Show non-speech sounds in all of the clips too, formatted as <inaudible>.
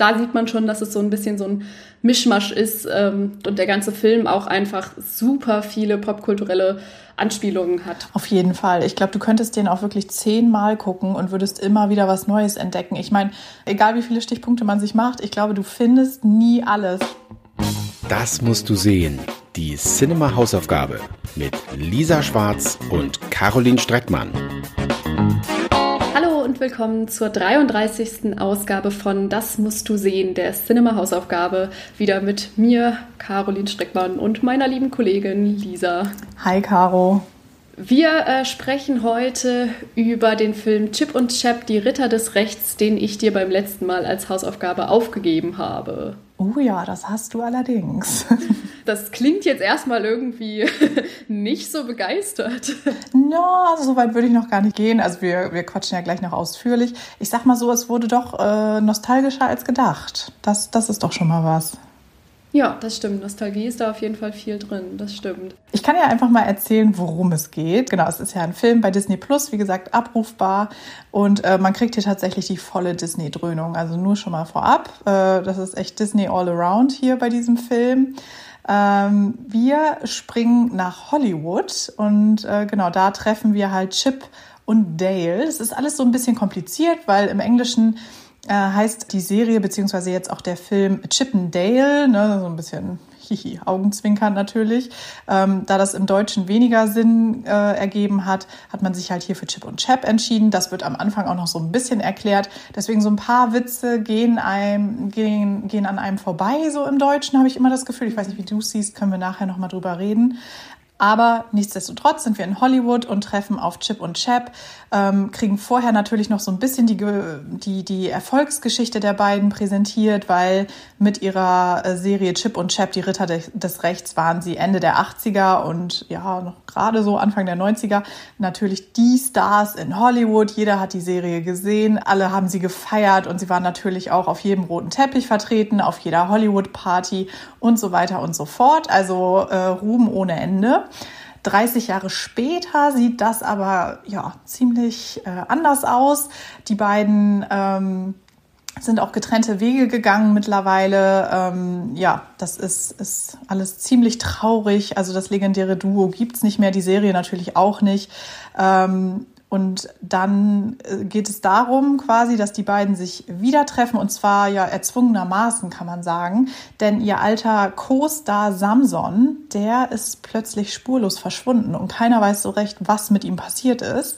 Da sieht man schon, dass es so ein bisschen so ein Mischmasch ist ähm, und der ganze Film auch einfach super viele popkulturelle Anspielungen hat. Auf jeden Fall. Ich glaube, du könntest den auch wirklich zehnmal gucken und würdest immer wieder was Neues entdecken. Ich meine, egal wie viele Stichpunkte man sich macht, ich glaube, du findest nie alles. Das musst du sehen. Die Cinema Hausaufgabe mit Lisa Schwarz und Caroline Streckmann und willkommen zur 33. Ausgabe von Das musst du sehen, der Cinema Hausaufgabe. Wieder mit mir, Caroline Streckmann und meiner lieben Kollegin Lisa. Hi, Caro. Wir äh, sprechen heute über den Film Chip und Chap, die Ritter des Rechts, den ich dir beim letzten Mal als Hausaufgabe aufgegeben habe. Oh ja, das hast du allerdings. <laughs> Das klingt jetzt erstmal irgendwie <laughs> nicht so begeistert. No, also so weit würde ich noch gar nicht gehen. Also wir, wir quatschen ja gleich noch ausführlich. Ich sag mal so, es wurde doch äh, nostalgischer als gedacht. Das, das ist doch schon mal was. Ja, das stimmt. Nostalgie ist da auf jeden Fall viel drin. Das stimmt. Ich kann ja einfach mal erzählen, worum es geht. Genau, es ist ja ein Film bei Disney Plus, wie gesagt, abrufbar. Und äh, man kriegt hier tatsächlich die volle Disney-Dröhnung. Also nur schon mal vorab. Äh, das ist echt Disney all around hier bei diesem Film. Ähm, wir springen nach Hollywood und äh, genau da treffen wir halt Chip und Dale. Es ist alles so ein bisschen kompliziert, weil im Englischen äh, heißt die Serie beziehungsweise jetzt auch der Film Chip and Dale, ne, so ein bisschen <laughs> hihi, Augenzwinkern natürlich. Ähm, da das im Deutschen weniger Sinn äh, ergeben hat, hat man sich halt hier für Chip und Chap entschieden. Das wird am Anfang auch noch so ein bisschen erklärt. Deswegen so ein paar Witze gehen, einem, gehen, gehen an einem vorbei, so im Deutschen habe ich immer das Gefühl. Ich weiß nicht, wie du siehst, können wir nachher nochmal drüber reden. Aber nichtsdestotrotz sind wir in Hollywood und treffen auf Chip und Chap, ähm, kriegen vorher natürlich noch so ein bisschen die, die, die Erfolgsgeschichte der beiden präsentiert, weil mit ihrer äh, Serie Chip und Chap, die Ritter des Rechts, waren sie Ende der 80er und ja, noch gerade so Anfang der 90er natürlich die Stars in Hollywood. Jeder hat die Serie gesehen, alle haben sie gefeiert und sie waren natürlich auch auf jedem roten Teppich vertreten, auf jeder Hollywood-Party und so weiter und so fort. Also äh, Ruhm ohne Ende. 30 Jahre später sieht das aber ja ziemlich äh, anders aus. Die beiden ähm, sind auch getrennte Wege gegangen mittlerweile. Ähm, ja, das ist, ist alles ziemlich traurig. Also das legendäre Duo gibt's nicht mehr, die Serie natürlich auch nicht. Ähm, und dann äh, geht es darum quasi, dass die beiden sich wieder treffen und zwar ja erzwungenermaßen kann man sagen, denn ihr alter Co-Star Samson, der ist plötzlich spurlos verschwunden und keiner weiß so recht, was mit ihm passiert ist.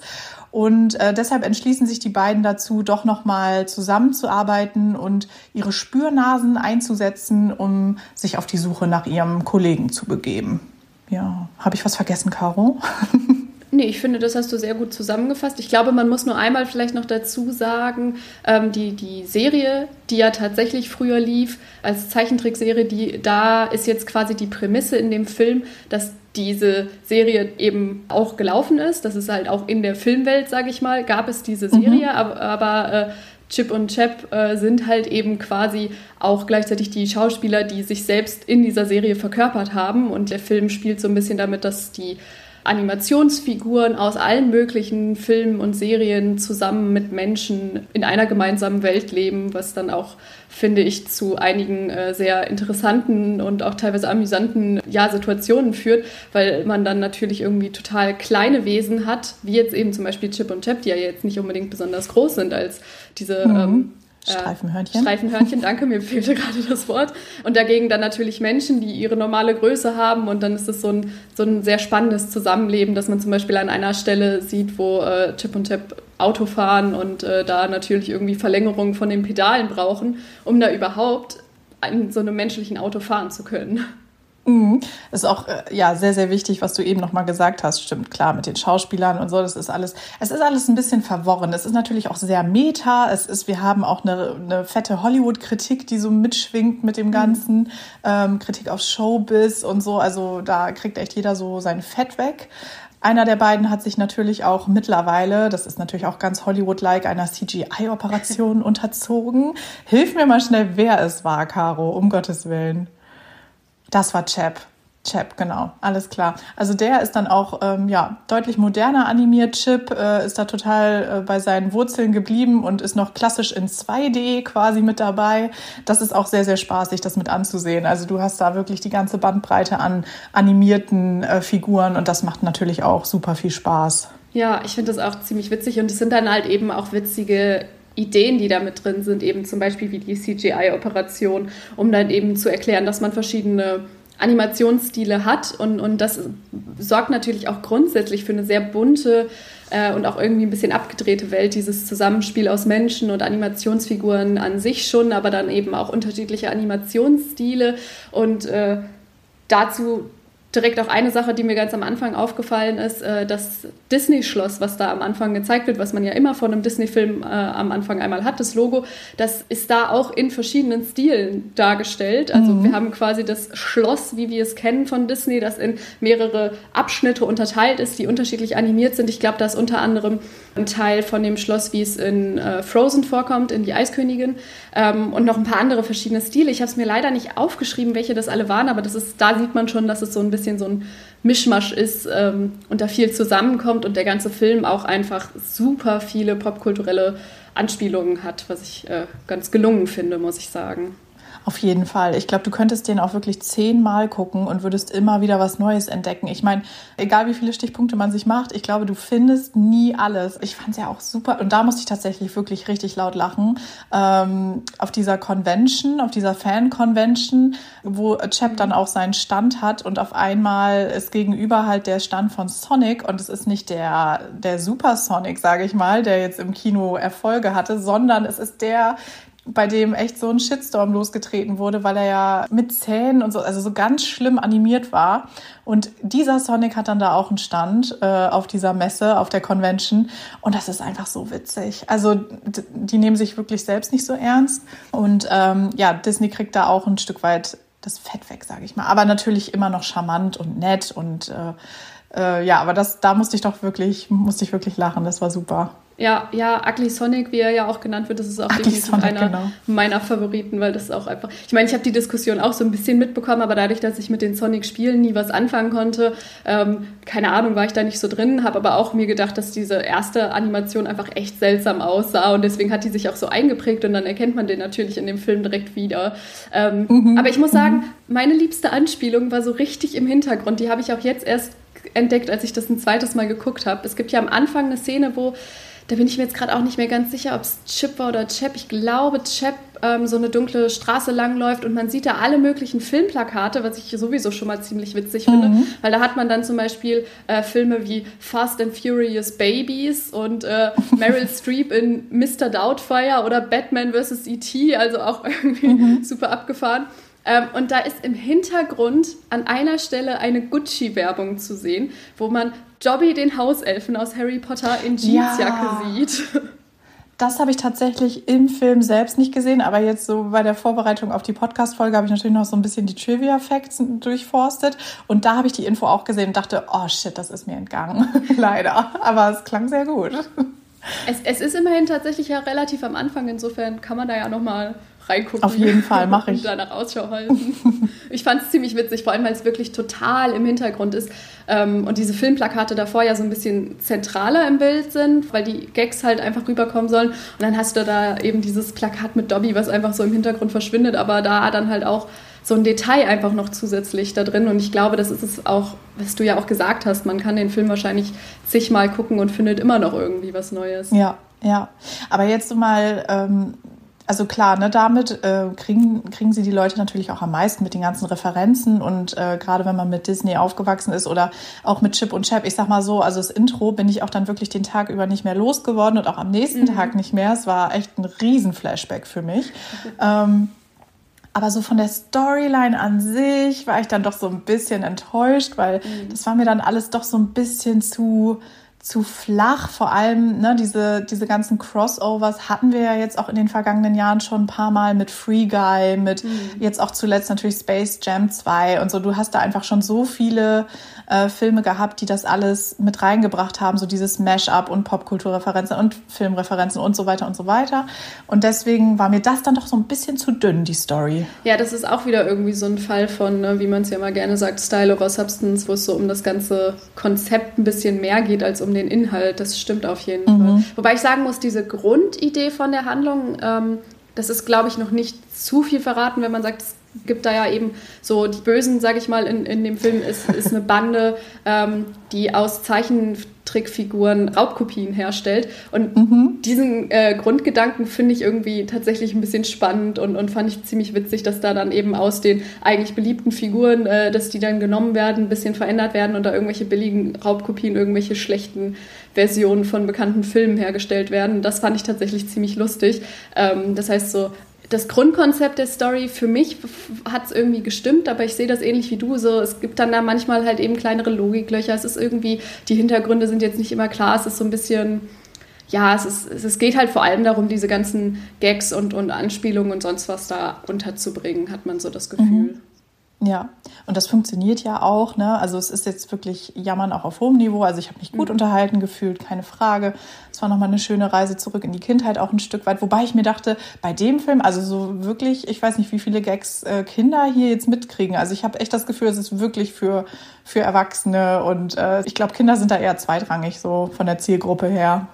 Und äh, deshalb entschließen sich die beiden dazu, doch nochmal zusammenzuarbeiten und ihre Spürnasen einzusetzen, um sich auf die Suche nach ihrem Kollegen zu begeben. Ja, habe ich was vergessen, Caro? <laughs> Nee, ich finde, das hast du sehr gut zusammengefasst. Ich glaube, man muss nur einmal vielleicht noch dazu sagen, ähm, die, die Serie, die ja tatsächlich früher lief, als Zeichentrickserie, die, da ist jetzt quasi die Prämisse in dem Film, dass diese Serie eben auch gelaufen ist. Das ist halt auch in der Filmwelt, sage ich mal, gab es diese Serie, mhm. aber, aber äh, Chip und Chap äh, sind halt eben quasi auch gleichzeitig die Schauspieler, die sich selbst in dieser Serie verkörpert haben. Und der Film spielt so ein bisschen damit, dass die Animationsfiguren aus allen möglichen Filmen und Serien zusammen mit Menschen in einer gemeinsamen Welt leben, was dann auch, finde ich, zu einigen äh, sehr interessanten und auch teilweise amüsanten ja, Situationen führt, weil man dann natürlich irgendwie total kleine Wesen hat, wie jetzt eben zum Beispiel Chip und Chap, die ja jetzt nicht unbedingt besonders groß sind als diese mhm. ähm, Streifenhörnchen. Streifenhörnchen, danke, mir fehlte gerade das Wort. Und dagegen dann natürlich Menschen, die ihre normale Größe haben. Und dann ist es so ein, so ein sehr spannendes Zusammenleben, dass man zum Beispiel an einer Stelle sieht, wo äh, Chip und Chap Auto fahren und äh, da natürlich irgendwie Verlängerungen von den Pedalen brauchen, um da überhaupt in so einem menschlichen Auto fahren zu können. Mhm. Ist auch äh, ja sehr sehr wichtig, was du eben noch mal gesagt hast. Stimmt klar mit den Schauspielern und so. Das ist alles. Es ist alles ein bisschen verworren. Es ist natürlich auch sehr meta. Es ist. Wir haben auch eine, eine fette Hollywood-Kritik, die so mitschwingt mit dem mhm. Ganzen. Mhm. Ähm, Kritik auf Showbiz und so. Also da kriegt echt jeder so sein Fett weg. Einer der beiden hat sich natürlich auch mittlerweile, das ist natürlich auch ganz Hollywood-like, einer CGI-Operation <laughs> unterzogen. Hilf mir mal schnell, wer es war, Caro, um Gottes Willen. Das war Chap. Chip, genau, alles klar. Also der ist dann auch ähm, ja deutlich moderner animiert. Chip äh, ist da total äh, bei seinen Wurzeln geblieben und ist noch klassisch in 2D quasi mit dabei. Das ist auch sehr sehr spaßig, das mit anzusehen. Also du hast da wirklich die ganze Bandbreite an animierten äh, Figuren und das macht natürlich auch super viel Spaß. Ja, ich finde das auch ziemlich witzig und es sind dann halt eben auch witzige Ideen, die da mit drin sind, eben zum Beispiel wie die CGI-Operation, um dann eben zu erklären, dass man verschiedene Animationsstile hat. Und, und das sorgt natürlich auch grundsätzlich für eine sehr bunte äh, und auch irgendwie ein bisschen abgedrehte Welt, dieses Zusammenspiel aus Menschen und Animationsfiguren an sich schon, aber dann eben auch unterschiedliche Animationsstile. Und äh, dazu direkt auch eine Sache, die mir ganz am Anfang aufgefallen ist, äh, das Disney-Schloss, was da am Anfang gezeigt wird, was man ja immer von einem Disney-Film äh, am Anfang einmal hat, das Logo, das ist da auch in verschiedenen Stilen dargestellt. Also mhm. wir haben quasi das Schloss, wie wir es kennen von Disney, das in mehrere Abschnitte unterteilt ist, die unterschiedlich animiert sind. Ich glaube, da ist unter anderem ein Teil von dem Schloss, wie es in äh, Frozen vorkommt, in die Eiskönigin ähm, und noch ein paar andere verschiedene Stile. Ich habe es mir leider nicht aufgeschrieben, welche das alle waren, aber das ist, da sieht man schon, dass es so ein bisschen so ein Mischmasch ist ähm, und da viel zusammenkommt und der ganze Film auch einfach super viele popkulturelle Anspielungen hat, was ich äh, ganz gelungen finde, muss ich sagen. Auf jeden Fall. Ich glaube, du könntest den auch wirklich zehnmal gucken und würdest immer wieder was Neues entdecken. Ich meine, egal wie viele Stichpunkte man sich macht, ich glaube, du findest nie alles. Ich fand es ja auch super und da musste ich tatsächlich wirklich richtig laut lachen. Ähm, auf dieser Convention, auf dieser Fan-Convention, wo Chap dann auch seinen Stand hat und auf einmal ist gegenüber halt der Stand von Sonic und es ist nicht der, der Super Sonic, sage ich mal, der jetzt im Kino Erfolge hatte, sondern es ist der, bei dem echt so ein Shitstorm losgetreten wurde, weil er ja mit Zähnen und so, also so ganz schlimm animiert war. Und dieser Sonic hat dann da auch einen Stand äh, auf dieser Messe, auf der Convention. Und das ist einfach so witzig. Also die nehmen sich wirklich selbst nicht so ernst. Und ähm, ja, Disney kriegt da auch ein Stück weit das Fett weg, sage ich mal. Aber natürlich immer noch charmant und nett und äh, äh, ja, aber das, da musste ich doch wirklich, musste ich wirklich lachen. Das war super. Ja, ja, Ugly Sonic, wie er ja auch genannt wird, das ist auch Ugly definitiv Sonic, einer genau. meiner Favoriten, weil das ist auch einfach. Ich meine, ich habe die Diskussion auch so ein bisschen mitbekommen, aber dadurch, dass ich mit den Sonic-Spielen nie was anfangen konnte, ähm, keine Ahnung, war ich da nicht so drin, habe aber auch mir gedacht, dass diese erste Animation einfach echt seltsam aussah und deswegen hat die sich auch so eingeprägt und dann erkennt man den natürlich in dem Film direkt wieder. Ähm, mhm. Aber ich muss sagen, mhm. meine liebste Anspielung war so richtig im Hintergrund. Die habe ich auch jetzt erst entdeckt, als ich das ein zweites Mal geguckt habe. Es gibt ja am Anfang eine Szene, wo da bin ich mir jetzt gerade auch nicht mehr ganz sicher, ob es Chip war oder Chap. Ich glaube, Chap ähm, so eine dunkle Straße langläuft und man sieht da alle möglichen Filmplakate, was ich sowieso schon mal ziemlich witzig finde, mhm. weil da hat man dann zum Beispiel äh, Filme wie Fast and Furious Babies und äh, Meryl <laughs> Streep in Mr. Doubtfire oder Batman vs. E.T., also auch irgendwie mhm. super abgefahren. Ähm, und da ist im Hintergrund an einer Stelle eine Gucci-Werbung zu sehen, wo man Dobby den Hauselfen aus Harry Potter in Jeansjacke ja. sieht. Das habe ich tatsächlich im Film selbst nicht gesehen, aber jetzt so bei der Vorbereitung auf die Podcast-Folge habe ich natürlich noch so ein bisschen die Trivia-Facts durchforstet und da habe ich die Info auch gesehen und dachte, oh shit, das ist mir entgangen. <laughs> Leider. Aber es klang sehr gut. Es, es, ist immerhin tatsächlich ja relativ am Anfang, insofern kann man da ja nochmal reingucken. Auf jeden Fall, mache <laughs> ich. Und danach Ausschau halten. <laughs> ich fand es ziemlich witzig, vor allem weil es wirklich total im Hintergrund ist ähm, und diese Filmplakate davor ja so ein bisschen zentraler im Bild sind, weil die Gags halt einfach rüberkommen sollen. Und dann hast du da eben dieses Plakat mit Dobby, was einfach so im Hintergrund verschwindet, aber da dann halt auch so ein Detail einfach noch zusätzlich da drin. Und ich glaube, das ist es auch, was du ja auch gesagt hast, man kann den Film wahrscheinlich zigmal gucken und findet immer noch irgendwie was Neues. Ja, ja. Aber jetzt mal ähm, also klar, ne, damit äh, kriegen, kriegen sie die Leute natürlich auch am meisten mit den ganzen Referenzen und äh, gerade wenn man mit Disney aufgewachsen ist oder auch mit Chip und Chap, ich sag mal so, also das Intro bin ich auch dann wirklich den Tag über nicht mehr losgeworden und auch am nächsten mhm. Tag nicht mehr. Es war echt ein Riesen-Flashback für mich. ähm, aber so von der Storyline an sich war ich dann doch so ein bisschen enttäuscht, weil mhm. das war mir dann alles doch so ein bisschen zu zu flach. Vor allem ne, diese, diese ganzen Crossovers hatten wir ja jetzt auch in den vergangenen Jahren schon ein paar Mal mit Free Guy, mit mhm. jetzt auch zuletzt natürlich Space Jam 2 und so. Du hast da einfach schon so viele äh, Filme gehabt, die das alles mit reingebracht haben, so dieses Mash-up und Popkulturreferenzen und Filmreferenzen und so weiter und so weiter. Und deswegen war mir das dann doch so ein bisschen zu dünn, die Story. Ja, das ist auch wieder irgendwie so ein Fall von, ne, wie man es ja mal gerne sagt, Style over Substance, wo es so um das ganze Konzept ein bisschen mehr geht als um den Inhalt. Das stimmt auf jeden mhm. Fall. Wobei ich sagen muss, diese Grundidee von der Handlung, ähm, das ist, glaube ich, noch nicht zu viel verraten, wenn man sagt, es gibt da ja eben so die Bösen, sage ich mal, in, in dem Film ist, ist eine Bande, ähm, die aus Zeichentrickfiguren Raubkopien herstellt. Und mhm. diesen äh, Grundgedanken finde ich irgendwie tatsächlich ein bisschen spannend und, und fand ich ziemlich witzig, dass da dann eben aus den eigentlich beliebten Figuren, äh, dass die dann genommen werden, ein bisschen verändert werden und da irgendwelche billigen Raubkopien, irgendwelche schlechten Versionen von bekannten Filmen hergestellt werden. Das fand ich tatsächlich ziemlich lustig. Ähm, das heißt so, das Grundkonzept der Story für mich hat es irgendwie gestimmt, aber ich sehe das ähnlich wie du. So, es gibt dann da manchmal halt eben kleinere Logiklöcher. Es ist irgendwie, die Hintergründe sind jetzt nicht immer klar. Es ist so ein bisschen, ja, es, ist, es geht halt vor allem darum, diese ganzen Gags und, und Anspielungen und sonst was da unterzubringen, hat man so das Gefühl. Mhm. Ja, und das funktioniert ja auch. Ne? Also es ist jetzt wirklich Jammern auch auf hohem Niveau. Also ich habe mich gut mhm. unterhalten gefühlt, keine Frage. Es war nochmal eine schöne Reise zurück in die Kindheit auch ein Stück weit. Wobei ich mir dachte, bei dem Film, also so wirklich, ich weiß nicht, wie viele Gags äh, Kinder hier jetzt mitkriegen. Also ich habe echt das Gefühl, es ist wirklich für, für Erwachsene. Und äh, ich glaube, Kinder sind da eher zweitrangig so von der Zielgruppe her.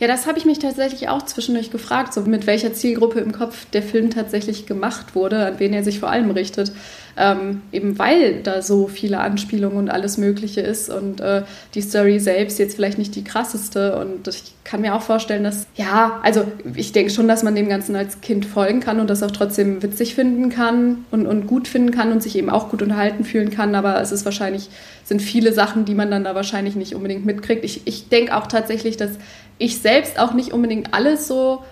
Ja, das habe ich mich tatsächlich auch zwischendurch gefragt, so mit welcher Zielgruppe im Kopf der Film tatsächlich gemacht wurde, an wen er sich vor allem richtet. Ähm, eben weil da so viele Anspielungen und alles Mögliche ist und äh, die Story selbst jetzt vielleicht nicht die krasseste. Und ich kann mir auch vorstellen, dass, ja, also ich denke schon, dass man dem Ganzen als Kind folgen kann und das auch trotzdem witzig finden kann und, und gut finden kann und sich eben auch gut unterhalten fühlen kann. Aber es ist wahrscheinlich, sind viele Sachen, die man dann da wahrscheinlich nicht unbedingt mitkriegt. Ich, ich denke auch tatsächlich, dass ich selbst auch nicht unbedingt alles so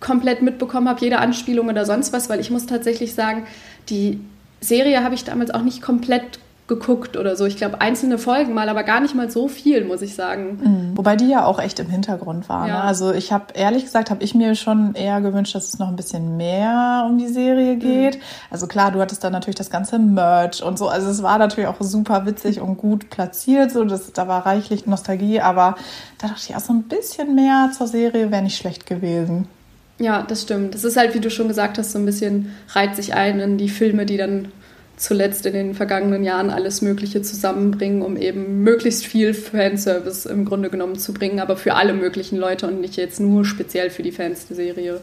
komplett mitbekommen habe, jede Anspielung oder sonst was, weil ich muss tatsächlich sagen, die Serie habe ich damals auch nicht komplett geguckt oder so. Ich glaube, einzelne Folgen mal, aber gar nicht mal so viel, muss ich sagen. Mhm. Wobei die ja auch echt im Hintergrund war. Ne? Ja. Ne? Also ich habe, ehrlich gesagt, habe ich mir schon eher gewünscht, dass es noch ein bisschen mehr um die Serie mhm. geht. Mhm. Also klar, du hattest dann natürlich das ganze Merch und so. Also es war natürlich auch super witzig und gut platziert. So, das, da war reichlich Nostalgie, aber da dachte ich auch so ein bisschen mehr zur Serie wäre nicht schlecht gewesen. Ja, das stimmt. Das ist halt, wie du schon gesagt hast, so ein bisschen reiht sich ein in die Filme, die dann zuletzt in den vergangenen Jahren alles Mögliche zusammenbringen, um eben möglichst viel Fanservice im Grunde genommen zu bringen, aber für alle möglichen Leute und nicht jetzt nur speziell für die Fans der Serie.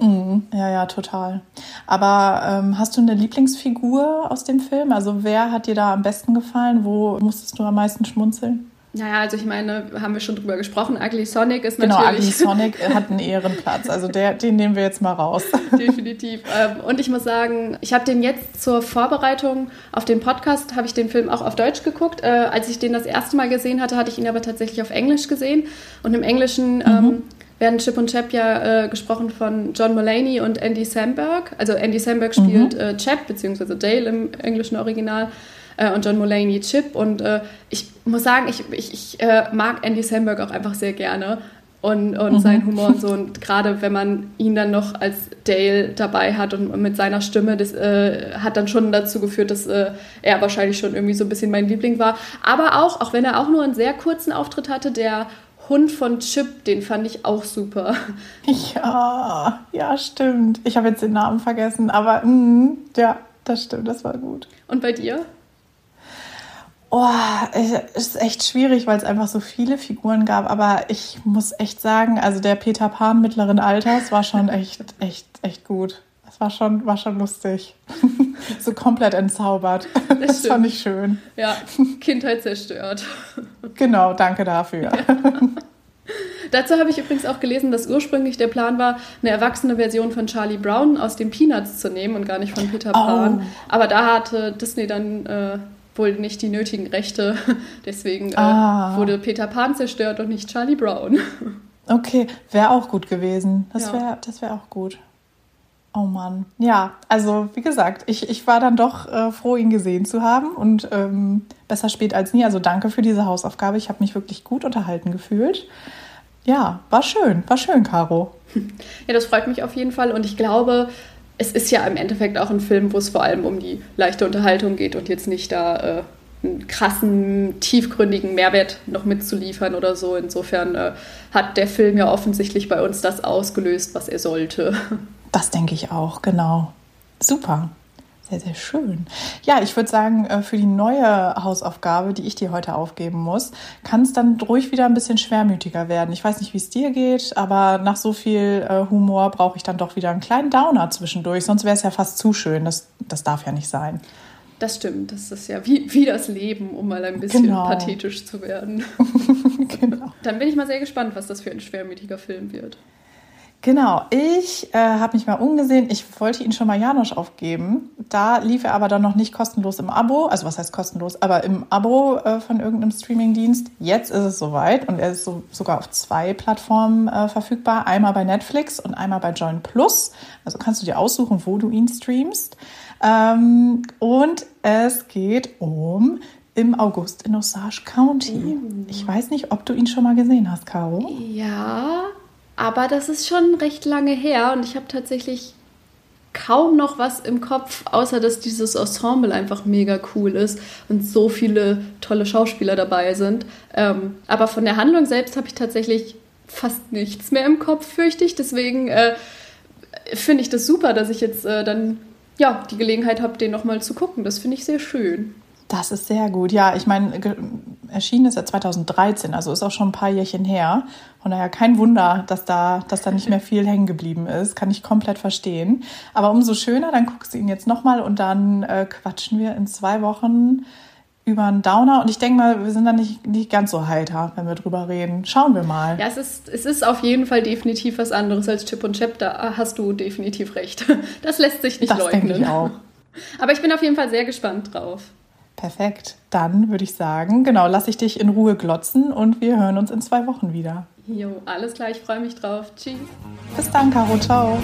Mhm. Ja, ja, total. Aber ähm, hast du eine Lieblingsfigur aus dem Film? Also wer hat dir da am besten gefallen? Wo musstest du am meisten schmunzeln? Naja, also ich meine, haben wir schon drüber gesprochen. Ugly Sonic ist genau, natürlich. Genau, Ugly Sonic <laughs> hat einen Ehrenplatz. Also der, den nehmen wir jetzt mal raus. <laughs> Definitiv. Ähm, und ich muss sagen, ich habe den jetzt zur Vorbereitung auf den Podcast, habe ich den Film auch auf Deutsch geguckt. Äh, als ich den das erste Mal gesehen hatte, hatte ich ihn aber tatsächlich auf Englisch gesehen. Und im Englischen mhm. ähm, werden Chip und Chap ja äh, gesprochen von John Mulaney und Andy Samberg. Also Andy Samberg spielt mhm. äh, Chap, beziehungsweise Dale im englischen Original äh, und John Mulaney Chip. Und äh, ich muss sagen, ich, ich, ich äh, mag Andy Samberg auch einfach sehr gerne und, und mhm. seinen Humor und so. <laughs> Und gerade wenn man ihn dann noch als Dale dabei hat und mit seiner Stimme, das äh, hat dann schon dazu geführt, dass äh, er wahrscheinlich schon irgendwie so ein bisschen mein Liebling war. Aber auch, auch wenn er auch nur einen sehr kurzen Auftritt hatte, der Hund von Chip, den fand ich auch super. Ja, ja, stimmt. Ich habe jetzt den Namen vergessen, aber mh, ja, das stimmt, das war gut. Und bei dir? Oh, ist echt schwierig, weil es einfach so viele Figuren gab. Aber ich muss echt sagen, also der Peter Pan mittleren Alters war schon <laughs> echt, echt, echt gut. Das war schon, war schon lustig. <laughs> so komplett entzaubert. Das, <laughs> das fand ich schön. Ja, Kindheit zerstört. genau, danke dafür. Ja. Dazu habe ich übrigens auch gelesen, dass ursprünglich der Plan war, eine erwachsene Version von Charlie Brown aus den Peanuts zu nehmen und gar nicht von Peter Pan. Oh. Aber da hatte Disney dann äh, wohl nicht die nötigen Rechte. <laughs> Deswegen äh, ah. wurde Peter Pan zerstört und nicht Charlie Brown. <laughs> Okay, wäre auch gut gewesen. Das ja. wäre das wär auch gut. Oh Mann. Ja, also wie gesagt, ich, ich war dann doch äh, froh, ihn gesehen zu haben und ähm, besser spät als nie. Also danke für diese Hausaufgabe. Ich habe mich wirklich gut unterhalten gefühlt. Ja, war schön, war schön, Caro. <laughs> Ja, das freut mich auf jeden Fall und ich glaube, es ist ja im Endeffekt auch ein Film, wo es vor allem um die leichte Unterhaltung geht und jetzt nicht da äh, einen krassen, tiefgründigen Mehrwert noch mitzuliefern oder so. Insofern äh, hat der Film ja offensichtlich bei uns das ausgelöst, was er sollte. Das denke ich auch, genau. Super. Sehr, sehr schön. Ja, ich würde sagen, äh, für die neue Hausaufgabe, die ich dir heute aufgeben muss, kann es dann ruhig wieder ein bisschen schwermütiger werden. Ich weiß nicht, wie es dir geht, aber nach so viel äh, Humor brauche ich dann doch wieder einen kleinen Downer zwischendurch. Sonst wäre es ja fast zu schön. Das, das darf ja nicht sein. Das stimmt. Das ist ja wie, wie das Leben, um mal ein bisschen genau. pathetisch zu werden. <laughs> genau. Dann bin ich mal sehr gespannt, was das für ein schwermütiger Film wird. Genau, ich äh, habe mich mal umgesehen. Ich wollte ihn schon mal Janosch aufgeben. Da lief er aber dann noch nicht kostenlos im Abo. Also was heißt kostenlos? Aber im Abo äh, von irgendeinem Streamingdienst. Jetzt ist es soweit und er ist so, sogar auf zwei Plattformen äh, verfügbar. Einmal bei Netflix und einmal bei Join Plus. Also kannst du dir aussuchen, wo du ihn streamst. Ähm, und es geht um im August in Osage County. Oh. Ich weiß nicht, ob du ihn schon mal gesehen hast, Caro. Ja, aber das ist schon recht lange her und ich habe tatsächlich kaum noch was im Kopf, außer dass dieses Ensemble einfach mega cool ist und so viele tolle Schauspieler dabei sind. Ähm, aber von der Handlung selbst habe ich tatsächlich fast nichts mehr im Kopf, fürchte ich. Deswegen äh, finde ich das super, dass ich jetzt äh, dann ja, die Gelegenheit habe, den nochmal zu gucken. Das finde ich sehr schön. Das ist sehr gut. Ja, ich meine, erschienen ist er 2013, also ist auch schon ein paar Jährchen her. Von daher kein Wunder, dass da, dass da nicht mehr viel hängen geblieben ist. Kann ich komplett verstehen. Aber umso schöner, dann guckst du ihn jetzt nochmal und dann äh, quatschen wir in zwei Wochen über einen Downer. Und ich denke mal, wir sind dann nicht, nicht ganz so heiter, wenn wir drüber reden. Schauen wir mal. Ja, es ist, es ist auf jeden Fall definitiv was anderes als Chip und Chap. Da hast du definitiv recht. <laughs> Das lässt sich nicht das leugnen. Das denke ich auch. Aber ich bin auf jeden Fall sehr gespannt drauf. Perfekt. Dann würde ich sagen, genau, lasse ich dich in Ruhe glotzen und wir hören uns in zwei Wochen wieder. Jo, alles klar, ich freue mich drauf. Tschüss. Bis dann, Caro. Ciao.